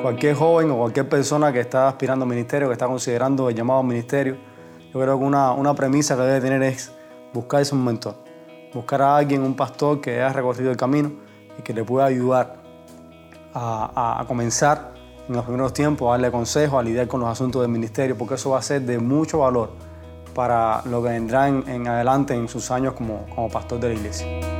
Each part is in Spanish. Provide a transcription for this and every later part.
cualquier joven o cualquier persona que está aspirando al ministerio, que está considerando el llamado al ministerio, yo creo que una, una premisa que debe tener es buscarse un mentor, buscar a alguien, un pastor que haya recorrido el camino y que le pueda ayudar a, a, comenzar en los primeros tiempos, a darle consejos, a lidiar con los asuntos del ministerio, porque eso va a ser de mucho valor para lo que vendrá en, en adelante en sus años como, como pastor de la iglesia.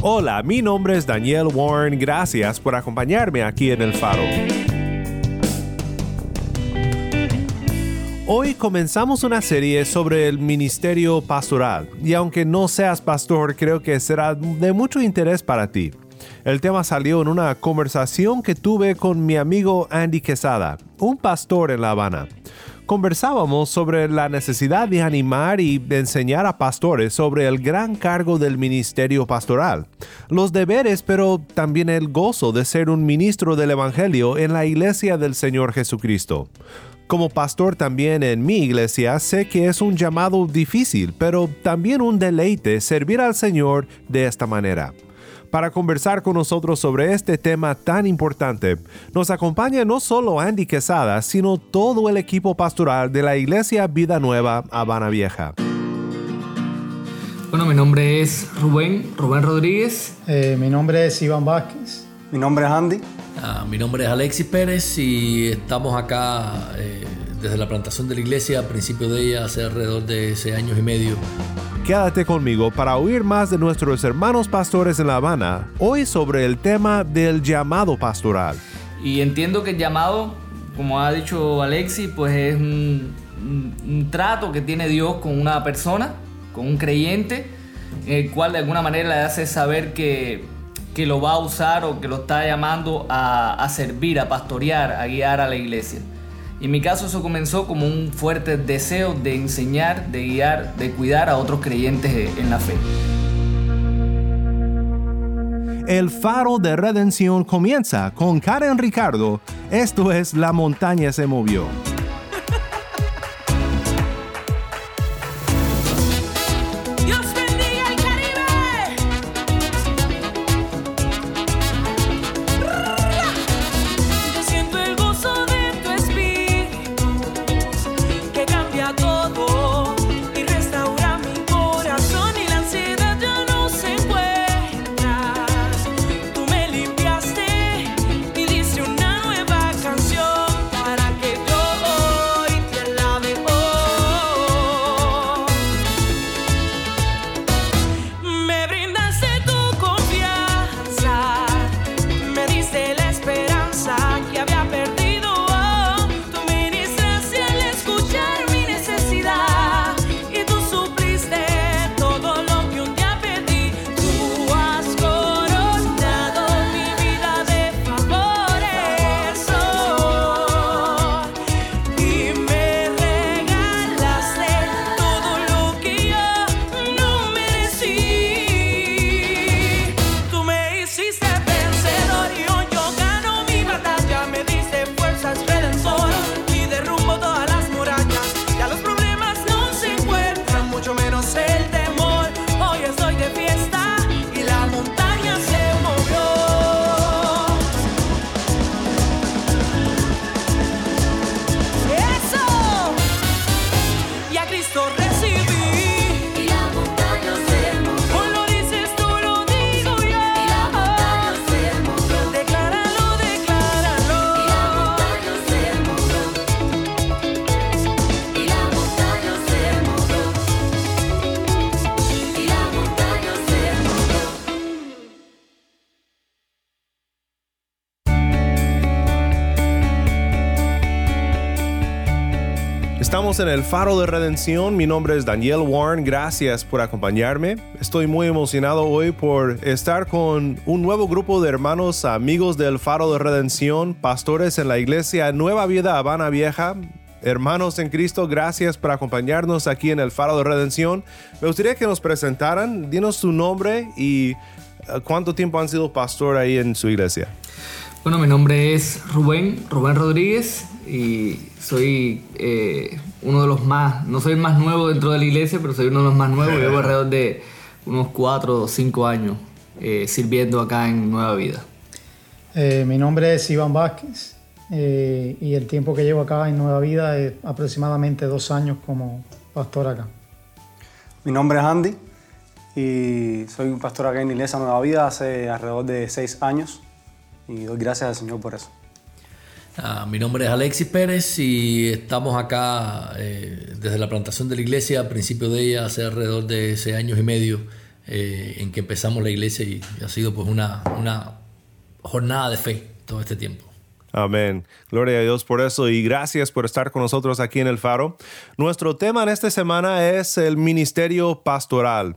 Hola, mi nombre es Daniel Warren. Gracias por acompañarme aquí en El Faro. Hoy comenzamos una serie sobre el ministerio pastoral y aunque no seas pastor creo que será de mucho interés para ti. El tema salió en una conversación que tuve con mi amigo Andy Quesada, un pastor en La Habana conversábamos sobre la necesidad de animar y de enseñar a pastores sobre el gran cargo del ministerio pastoral, los deberes pero también el gozo de ser un ministro del Evangelio en la iglesia del Señor Jesucristo. Como pastor también en mi iglesia sé que es un llamado difícil, pero también un deleite servir al Señor de esta manera. Para conversar con nosotros sobre este tema tan importante, nos acompaña no solo Andy Quesada, sino todo el equipo pastoral de la Iglesia Vida Nueva Habana Vieja. Bueno, mi nombre es Rubén, Rubén Rodríguez. Eh, mi nombre es Iván Vázquez. Mi nombre es Andy. Ah, mi nombre es Alexis Pérez y estamos acá eh, desde la plantación de la iglesia, a principio de ella, hace alrededor de seis años y medio. Quédate conmigo para oír más de nuestros hermanos pastores en La Habana, hoy sobre el tema del llamado pastoral. Y entiendo que el llamado, como ha dicho Alexis, pues es un, un, un trato que tiene Dios con una persona, con un creyente, en el cual de alguna manera le hace saber que, que lo va a usar o que lo está llamando a, a servir, a pastorear, a guiar a la iglesia. Y en mi caso eso comenzó como un fuerte deseo de enseñar, de guiar, de cuidar a otros creyentes en la fe. El faro de redención comienza con Karen Ricardo. Esto es La montaña se movió. En el Faro de Redención. Mi nombre es Daniel Warren. Gracias por acompañarme. Estoy muy emocionado hoy por estar con un nuevo grupo de hermanos, amigos del Faro de Redención, pastores en la iglesia Nueva Vida Habana Vieja. Hermanos en Cristo, gracias por acompañarnos aquí en el Faro de Redención. Me gustaría que nos presentaran, dinos su nombre y cuánto tiempo han sido pastor ahí en su iglesia. Bueno, mi nombre es Rubén, Rubén Rodríguez y soy eh, uno de los más, no soy el más nuevo dentro de la iglesia, pero soy uno de los más nuevos. Llevo alrededor de unos 4 o 5 años eh, sirviendo acá en Nueva Vida. Eh, mi nombre es Iván Vázquez y el tiempo que llevo acá en Nueva Vida es aproximadamente dos años como pastor acá. Mi nombre es Andy y soy pastor acá en Iglesia Nueva Vida hace alrededor de 6 años y doy gracias al Señor por eso. Ah, mi nombre es Alexis Pérez y estamos acá eh, desde la plantación de la iglesia, a principio de ella, hace alrededor de seis años y medio eh, en que empezamos la iglesia y ha sido pues una, una jornada de fe todo este tiempo. Amén. Gloria a Dios por eso y gracias por estar con nosotros aquí en el Faro. Nuestro tema en esta semana es el ministerio pastoral.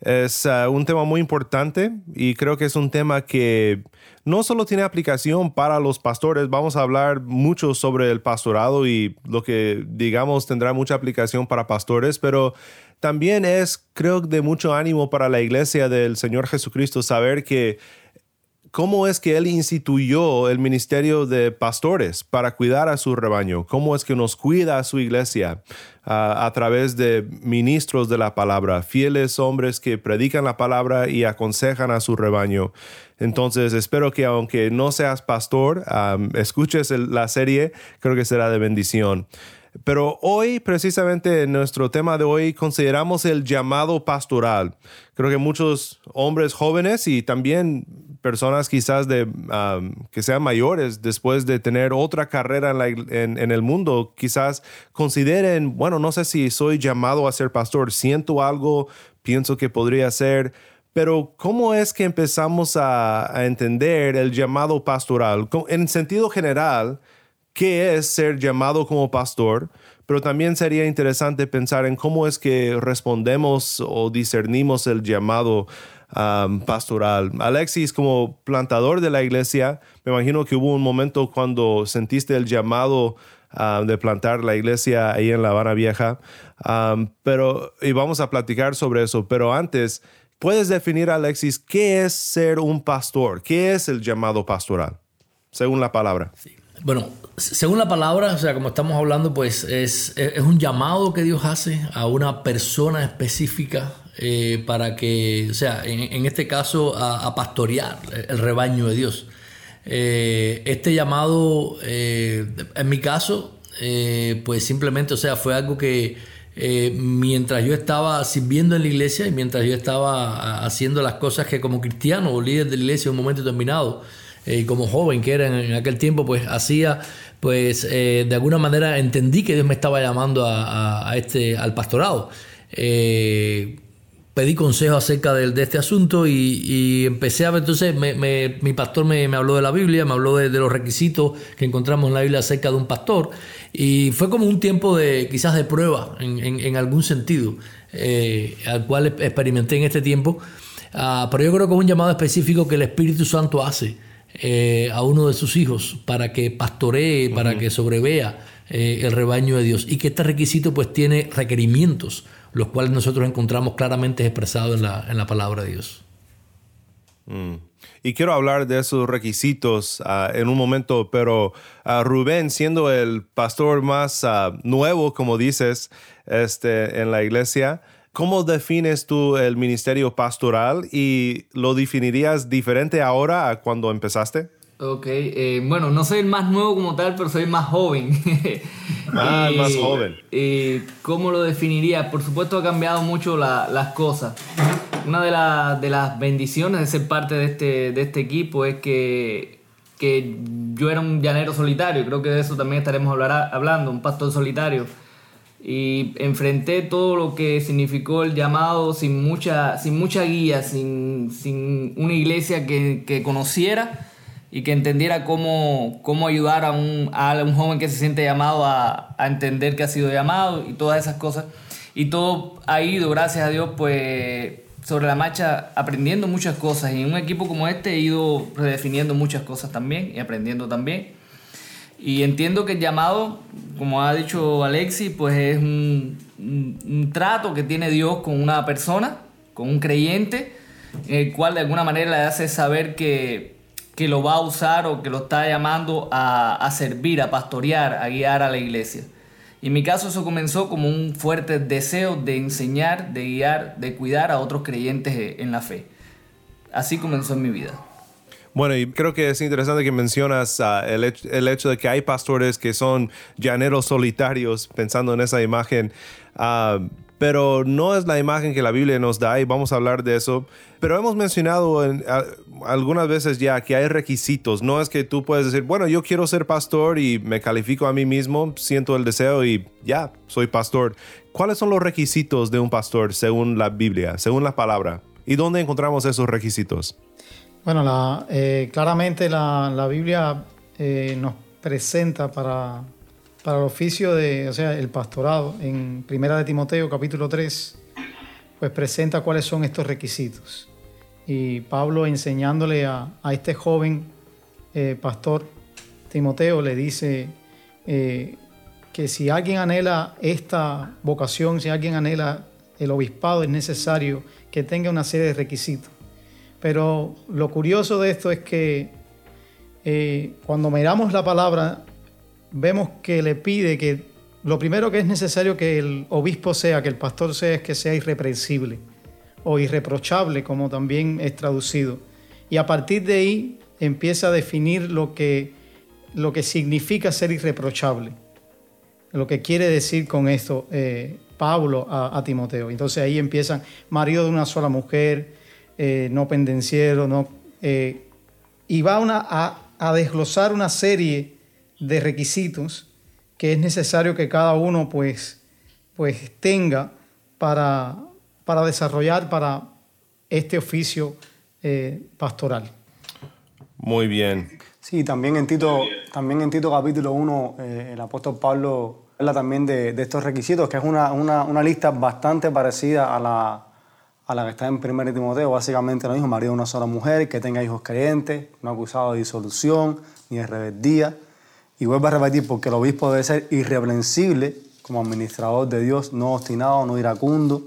Es uh, un tema muy importante y creo que es un tema que no solo tiene aplicación para los pastores, vamos a hablar mucho sobre el pastorado y lo que digamos tendrá mucha aplicación para pastores, pero también es, creo, de mucho ánimo para la iglesia del Señor Jesucristo saber que cómo es que Él instituyó el ministerio de pastores para cuidar a su rebaño, cómo es que nos cuida a su iglesia a través de ministros de la palabra, fieles hombres que predican la palabra y aconsejan a su rebaño. Entonces espero que aunque no seas pastor, escuches la serie, creo que será de bendición. Pero hoy, precisamente en nuestro tema de hoy, consideramos el llamado pastoral. Creo que muchos hombres jóvenes y también personas quizás de, que sean mayores después de tener otra carrera en, el mundo, quizás consideren, bueno, no sé si soy llamado a ser pastor, siento algo, pienso que podría ser, pero ¿cómo es que empezamos a, a entender el llamado pastoral? En sentido general, qué es ser llamado como pastor, pero también sería interesante pensar en cómo es que respondemos o discernimos el llamado pastoral. Alexis, como plantador de la iglesia, me imagino que hubo un momento cuando sentiste el llamado de plantar la iglesia ahí en La Habana Vieja, pero y vamos a platicar sobre eso, pero antes, ¿puedes definir, Alexis, qué es ser un pastor? ¿Qué es el llamado pastoral, según la palabra? Sí. Bueno, según la palabra, o sea, como estamos hablando, pues es, es un llamado que Dios hace a una persona específica eh, para que, o sea, en, este caso, a, pastorear el rebaño de Dios. Eh, este llamado, eh, en mi caso, pues simplemente, o sea, fue algo que mientras yo estaba sirviendo en la iglesia y mientras yo estaba haciendo las cosas que como cristiano o líder de la iglesia en un momento determinado, eh, como joven que era en, aquel tiempo, pues hacía, pues eh, de alguna manera entendí que Dios me estaba llamando a, este, al pastorado. Eh, pedí consejo acerca de, este asunto y, empecé a ver, entonces mi pastor me, habló de la Biblia, me habló de, los requisitos que encontramos en la Biblia acerca de un pastor y fue como un tiempo de quizás de prueba en, algún sentido, al cual experimenté en este tiempo, ah, pero yo creo que es un llamado específico que el Espíritu Santo hace eh, a uno de sus hijos para que pastoree, para que sobrevea eh, el rebaño de Dios y que este requisito pues tiene requerimientos, los cuales nosotros encontramos claramente expresados en la, en la palabra de Dios. Mm. Y quiero hablar de esos requisitos ah, en un momento, pero uh, Rubén, siendo el pastor más ah, nuevo, como dices, este, en la iglesia, ¿Cómo defines tú el ministerio pastoral y lo definirías diferente ahora a cuando empezaste? Ok, eh, bueno, no soy el más nuevo como tal, pero soy el más joven. ah, el más joven. ¿Cómo lo definiría? Por supuesto ha cambiado mucho las cosas. Una de, de, las bendiciones de ser parte de este, de este equipo es que, que yo era un llanero solitario, creo que de eso también estaremos hablando, un pastor solitario y enfrenté todo lo que significó el llamado sin mucha, sin mucha guía, sin, sin una iglesia que, que, conociera y que entendiera cómo, cómo ayudar a un, a un joven que se siente llamado a, a entender que ha sido llamado y todas esas cosas. Y todo ha ido, gracias a Dios, pues sobre la marcha aprendiendo muchas cosas. Y en un equipo como este he ido redefiniendo muchas cosas también y aprendiendo también. Y entiendo que el llamado, como ha dicho Alexi, pues es un, un, trato que tiene Dios con una persona, con un creyente, el cual de alguna manera le hace saber que, que lo va a usar o que lo está llamando a, a servir, a pastorear, a guiar a la iglesia. Y en mi caso eso comenzó como un fuerte deseo de enseñar, de guiar, de cuidar a otros creyentes en la fe. Así comenzó en mi vida. Bueno, y creo que es interesante que mencionas uh, el, hecho, de que hay pastores que son llaneros solitarios, pensando en esa imagen. Uh, pero no es la imagen que la Biblia nos da y vamos a hablar de eso. Pero hemos mencionado en, a, algunas veces ya que hay requisitos. No es que tú puedes decir, bueno, yo quiero ser pastor y me califico a mí mismo, siento el deseo y ya, soy pastor. ¿Cuáles son los requisitos de un pastor según la Biblia, según la palabra? ¿Y dónde encontramos esos requisitos? Bueno, la, eh, claramente la, Biblia eh, nos presenta para, para el oficio de, o sea, el pastorado, en Primera de Timoteo capítulo 3, pues presenta cuáles son estos requisitos. Y Pablo enseñándole a, este joven eh, pastor Timoteo le dice que si alguien anhela esta vocación, si alguien anhela el obispado, es necesario que tenga una serie de requisitos. Pero lo curioso de esto es que eh, cuando miramos la palabra, vemos que le pide que lo primero que es necesario que el obispo sea, que el pastor sea, es que sea irreprensible o irreprochable, como también es traducido. Y a partir de ahí empieza a definir lo que, lo que significa ser irreprochable, lo que quiere decir con esto eh, Pablo a, a, Timoteo. Entonces ahí empiezan marido de una sola mujer, eh, no pendenciero, no, eh, y va una, a, a desglosar una serie de requisitos que es necesario que cada uno pues, pues tenga para, para desarrollar para este oficio eh, pastoral. Muy bien. Sí, también en Tito, también en Tito capítulo 1 eh, el apóstol Pablo habla también de, de estos requisitos, que es una, una, una, lista bastante parecida a la, a la que está en 1 Timoteo, básicamente lo mismo, marido de una sola mujer, que tenga hijos creyentes, no acusado de disolución ni de rebeldía, y vuelvo a repetir, porque el obispo debe ser irreprensible como administrador de Dios, no obstinado, no iracundo,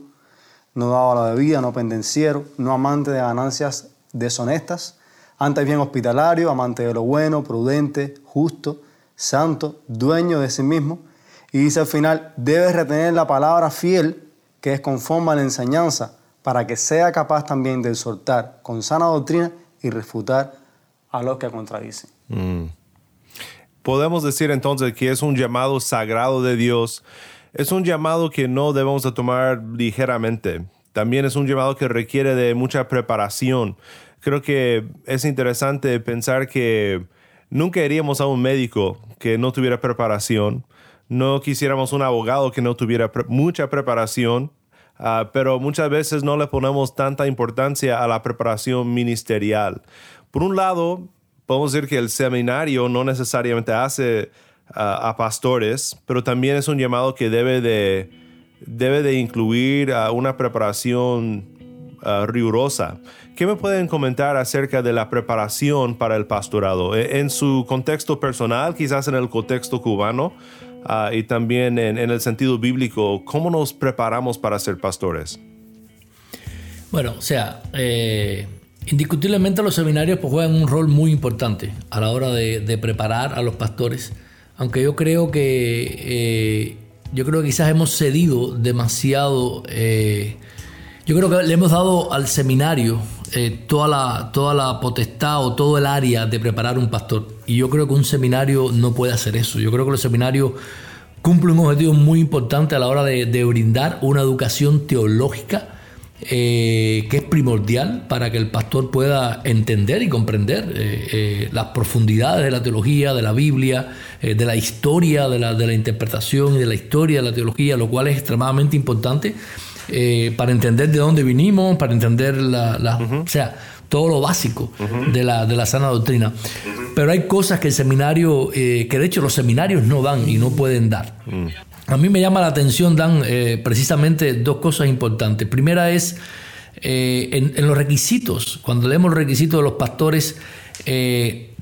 no dado a la bebida, no pendenciero, no amante de ganancias deshonestas, antes bien hospitalario, amante de lo bueno, prudente, justo, santo, dueño de sí mismo. Y dice al final, debe retener la palabra fiel que es conforme a la enseñanza, para que sea capaz también de exhortar con sana doctrina y refutar a los que contradicen. Mm. Podemos decir entonces que es un llamado sagrado de Dios. Es un llamado que no debemos de tomar ligeramente. También es un llamado que requiere de mucha preparación. Creo que es interesante pensar que nunca iríamos a un médico que no tuviera preparación. No quisiéramos un abogado que no tuviera mucha preparación. Uh, pero muchas veces no le ponemos tanta importancia a la preparación ministerial. Por un lado, podemos decir que el seminario no necesariamente hace uh, a pastores, pero también es un llamado que debe de, debe de incluir una preparación uh, rigurosa. ¿Qué me pueden comentar acerca de la preparación para el pastorado? E, en su contexto personal, quizás en el contexto cubano, y también en, en el sentido bíblico, ¿cómo nos preparamos para ser pastores? Bueno, o sea, eh, Indiscutiblemente los seminarios pues, juegan un rol muy importante a la hora de, de preparar a los pastores, aunque yo creo que eh, yo creo que quizás hemos cedido demasiado. Eh, yo creo que le hemos dado al seminario eh, toda, la, toda la potestad o todo el área de preparar un pastor. Y yo creo que un seminario no puede hacer eso. Yo creo que los seminarios cumplen un objetivo muy importante a la hora de, brindar una educación teológica eh, que es primordial para que el pastor pueda entender y comprender eh, las profundidades de la teología, de la Biblia, de la historia, de la, de la, interpretación y de la historia de la teología, lo cual es extremadamente importante eh, para entender de dónde vinimos, para entender la... la uh -huh. O sea, todo lo básico de, la, de la sana doctrina. Pero hay cosas que el seminario, eh, que de hecho los seminarios no dan y no pueden dar. Mm. A mí me llama la atención, Dan, eh, precisamente dos cosas importantes. Primera es eh, en, los requisitos. Cuando leemos los requisitos de los pastores,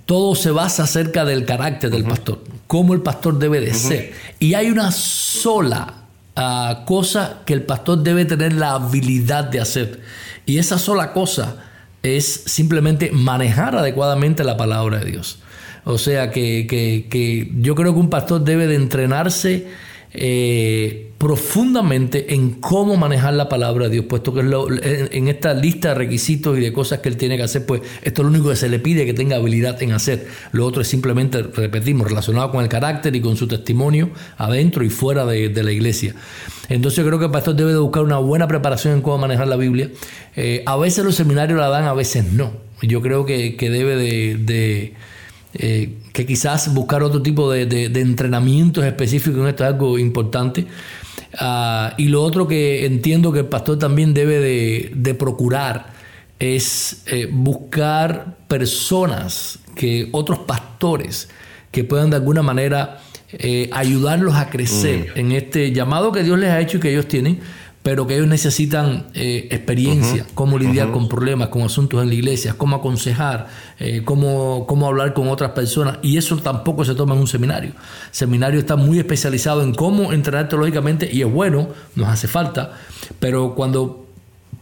todo se basa acerca del carácter del pastor, cómo el pastor debe de ser. Y hay una sola ah, cosa que el pastor debe tener la habilidad de hacer. Y esa sola cosa es simplemente manejar adecuadamente la palabra de Dios. O sea que, yo creo que un pastor debe de entrenarse eh, profundamente en cómo manejar la palabra de Dios, puesto que en, esta lista de requisitos y de cosas que él tiene que hacer, pues esto es lo único que se le pide que tenga habilidad en hacer. Lo otro es simplemente, repetimos, relacionado con el carácter y con su testimonio adentro y fuera de, la iglesia. Entonces yo creo que el pastor debe de buscar una buena preparación en cómo manejar la Biblia. Eh, a veces los seminarios la dan, a veces no. Yo creo que, debe de eh, que quizás buscar otro tipo de, entrenamientos específicos en esto es algo importante. Ah, y lo otro que entiendo que el pastor también debe de, procurar es eh, buscar personas, que otros pastores que puedan de alguna manera eh, ayudarlos a crecer mm. en este llamado que Dios les ha hecho y que ellos tienen pero que ellos necesitan eh, experiencia, cómo lidiar con problemas, con asuntos en la iglesia, cómo aconsejar, eh, cómo, cómo hablar con otras personas. Y eso tampoco se toma en un seminario. El seminario está muy especializado en cómo entrenar teológicamente y es bueno, nos hace falta, pero cuando,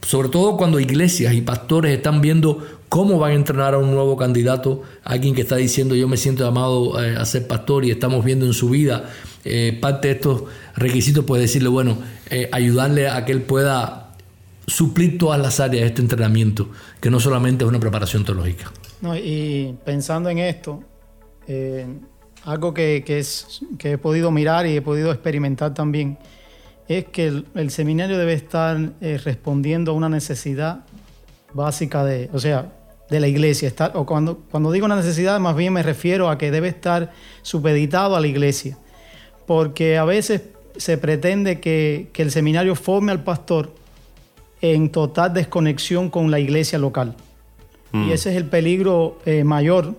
sobre todo cuando iglesias y pastores están viendo cómo van a entrenar a un nuevo candidato, alguien que está diciendo yo me siento llamado eh, a ser pastor y estamos viendo en su vida parte de estos requisitos, pues decirle, bueno, eh, ayudarle a que él pueda suplir todas las áreas de este entrenamiento, que no solamente es una preparación teológica. No, y pensando en esto, eh, algo que, es, que he podido mirar y he podido experimentar también, es que el, seminario debe estar eh, respondiendo a una necesidad básica de, o sea, de la iglesia. o cuando, cuando digo una necesidad, más bien me refiero a que debe estar supeditado a la iglesia. Porque a veces se pretende que, el seminario forme al pastor en total desconexión con la iglesia local. Y mm. ese es el peligro eh, mayor,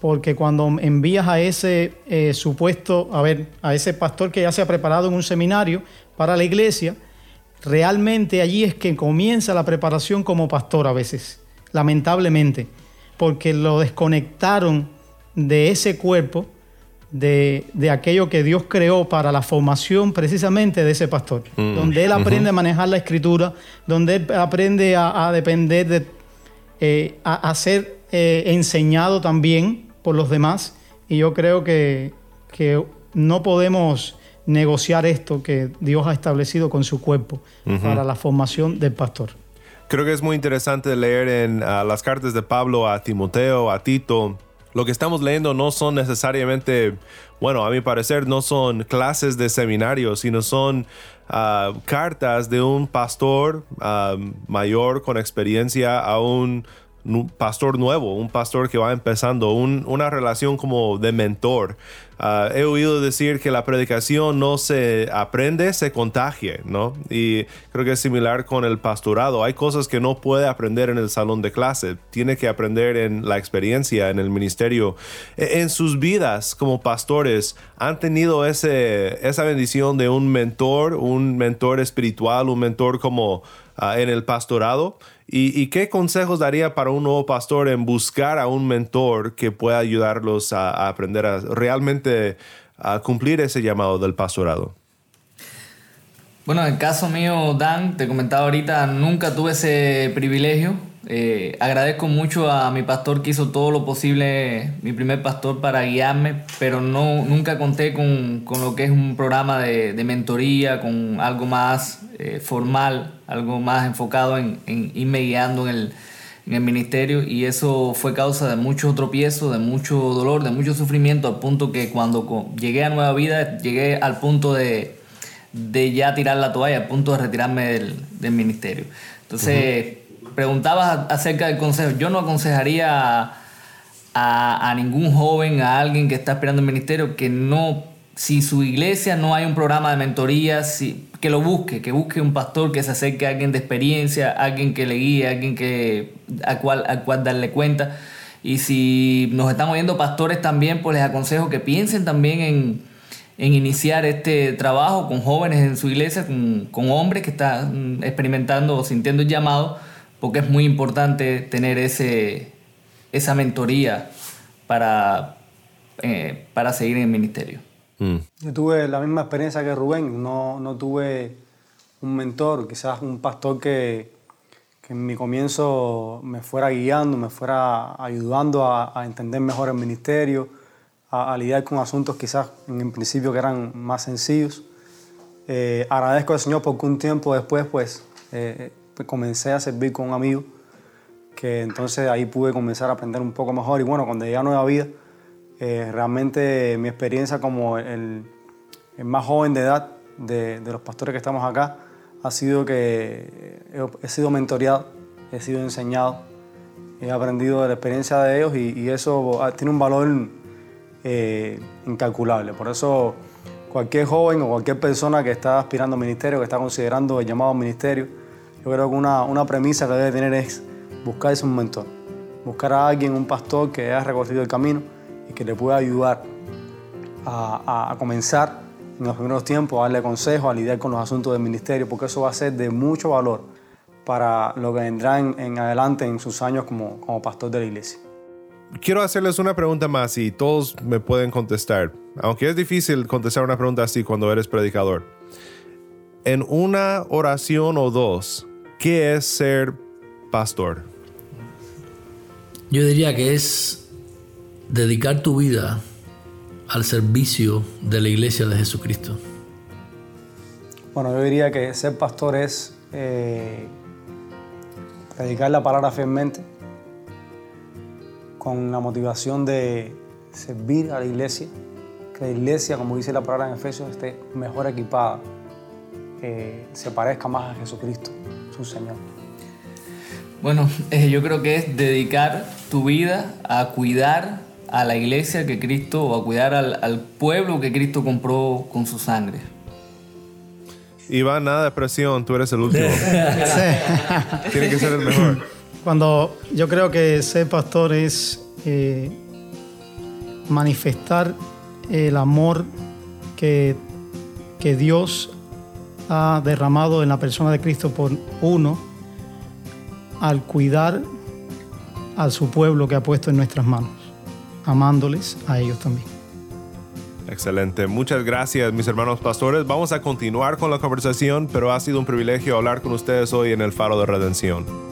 porque cuando envías a ese eh, supuesto, a ver, a ese pastor que ya se ha preparado en un seminario para la iglesia, realmente allí es que comienza la preparación como pastor a veces, lamentablemente, porque lo desconectaron de ese cuerpo de, aquello que Dios creó para la formación precisamente de ese pastor, mm. donde él aprende a manejar la escritura, donde él aprende a, depender de, eh, a, ser eh, enseñado también por los demás. Y yo creo que, que, no podemos negociar esto que Dios ha establecido con su cuerpo para la formación del pastor. Creo que es muy interesante leer en las cartas de Pablo a Timoteo, a Tito, lo que estamos leyendo no son necesariamente, bueno, a mi parecer no son clases de seminario, sino son ah, cartas de un pastor ah, mayor con experiencia a un pastor nuevo, un pastor que va empezando, una relación como de mentor. Ah, he oído decir que la predicación no se aprende, se contagia, ¿no? Y creo que es similar con el pastorado. Hay cosas que no puede aprender en el salón de clase, tiene que aprender en la experiencia, en el ministerio. E, en sus vidas como pastores, ¿han tenido ese, esa bendición de un mentor, un mentor espiritual, un mentor como ah, en el pastorado? ¿Y, qué consejos daría para un nuevo pastor en buscar a un mentor que pueda ayudarlos a, aprender a realmente a cumplir ese llamado del pastorado? Bueno, en el caso mío, Dan, te comentaba ahorita, nunca tuve ese privilegio. Eh, agradezco mucho a mi pastor que hizo todo lo posible, mi primer pastor, para guiarme, pero no, nunca conté con, lo que es un programa de, mentoría, con algo más eh, formal algo más enfocado en, irme guiando en el, en el, ministerio y eso fue causa de mucho tropiezo, de mucho dolor, de mucho sufrimiento, al punto que cuando llegué a Nueva Vida, llegué al punto de, de ya tirar la toalla, al punto de retirarme del ministerio. Entonces, preguntabas acerca del consejo. Yo no aconsejaría a, ningún joven, a alguien que está esperando el ministerio, que no si su iglesia no hay un programa de mentoría, que lo busque, que busque un pastor que se acerque a alguien de experiencia, alguien que le guíe, alguien que, a, cual, a cual darle cuenta. Y si nos están oyendo pastores también, pues les aconsejo que piensen también en, en iniciar este trabajo con jóvenes en su iglesia, con, con hombres que están experimentando o sintiendo el llamado, porque es muy importante tener ese, esa mentoría para, eh, para seguir en el ministerio. Yo tuve la misma experiencia que Rubén, no, no tuve un mentor, quizás un pastor que, que, en mi comienzo me fuera guiando, me fuera ayudando a, a entender mejor el ministerio, a, a, lidiar con asuntos quizás en principio que eran más sencillos. Eh, agradezco al Señor porque un tiempo después pues, eh, pues comencé a servir con un amigo que entonces ahí pude comenzar a aprender un poco mejor y bueno, cuando llegué a Nueva Vida, eh, realmente mi experiencia como el, el, más joven de edad de, de, los pastores que estamos acá ha sido que he, he, sido mentoreado, he sido enseñado, he aprendido de la experiencia de ellos y, y eso tiene un valor eh, incalculable. Por eso cualquier joven o cualquier persona que está aspirando al ministerio, que está considerando el llamado al ministerio, yo creo que una, una premisa que debe tener es buscarse un mentor, buscar a alguien, un pastor que haya recorrido el camino y que le pueda ayudar a, comenzar en los primeros tiempos, a darle consejos, a lidiar con los asuntos del ministerio, porque eso va a ser de mucho valor para lo que vendrá en, en adelante en sus años como, como pastor de la iglesia. Quiero hacerles una pregunta más y todos me pueden contestar, aunque es difícil contestar una pregunta así cuando eres predicador. En una oración o dos, ¿qué es ser pastor? Yo diría que es dedicar tu vida al servicio de la iglesia de Jesucristo. Bueno, yo diría que ser pastor es eh, predicar la palabra fielmente con la motivación de servir a la iglesia, que la iglesia, como dice la palabra en Efesios, esté mejor equipada, eh, se parezca más a Jesucristo, Señor. Bueno, eh, yo creo que es dedicar tu vida a cuidar a la iglesia que Cristo, o a cuidar al, al pueblo que Cristo compró con su sangre. Iván, nada de presión, tú eres el último. sí. Tiene que ser el mejor. Cuando yo creo que ser pastor es eh, manifestar el amor que, que Dios ha derramado en la persona de Cristo por uno al cuidar a su pueblo que ha puesto en nuestras manos, amándoles a ellos también. Excelente, muchas gracias mis hermanos pastores. Vamos a continuar con la conversación, pero ha sido un privilegio hablar con ustedes hoy en el Faro de Redención.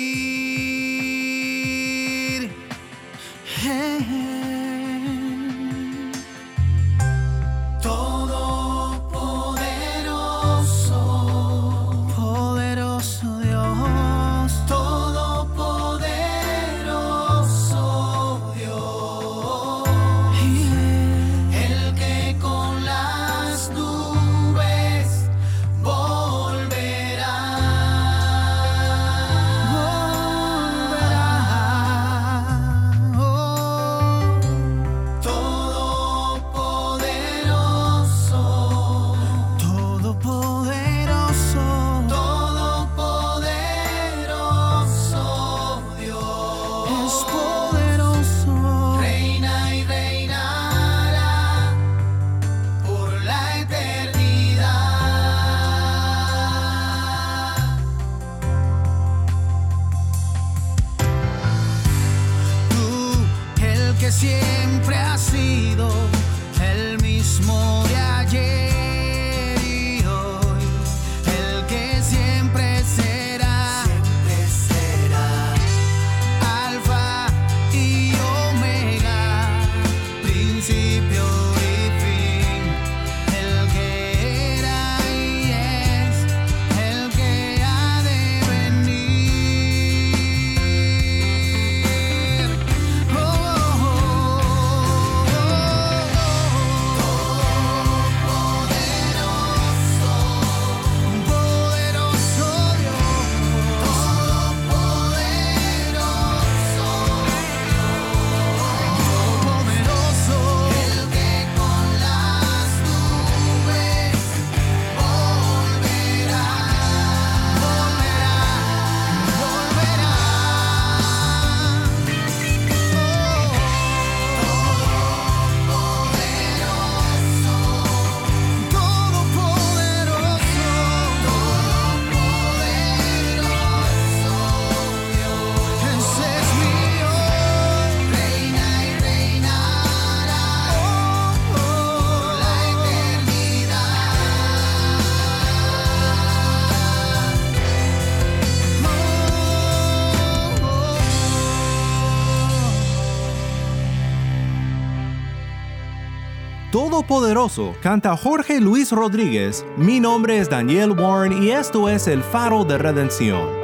Todopoderoso canta Jorge Luis Rodríguez. Mi nombre es Daniel Warren y esto es El Faro de Redención.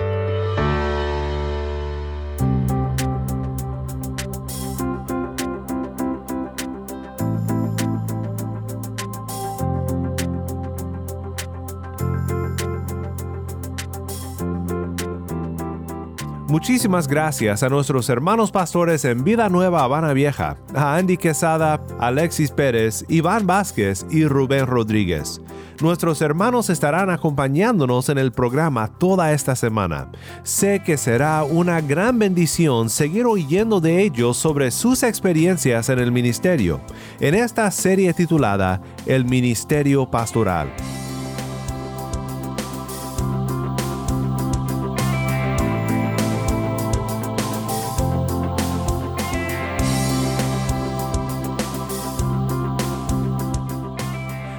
Muchísimas gracias a nuestros hermanos pastores en Vida Nueva Habana Vieja, a Andy Quesada, Alexis Pérez, Iván Vázquez y Rubén Rodríguez. Nuestros hermanos estarán acompañándonos en el programa toda esta semana. Sé que será una gran bendición seguir oyendo de ellos sobre sus experiencias en el ministerio, en esta serie titulada El Ministerio Pastoral.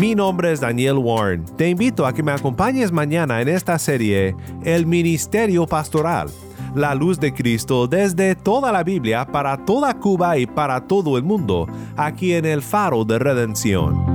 Mi nombre es Daniel Warren. Te invito a que me acompañes mañana en esta serie El Ministerio Pastoral, la luz de Cristo desde toda la Biblia para toda Cuba y para todo el mundo, aquí en el Faro de Redención.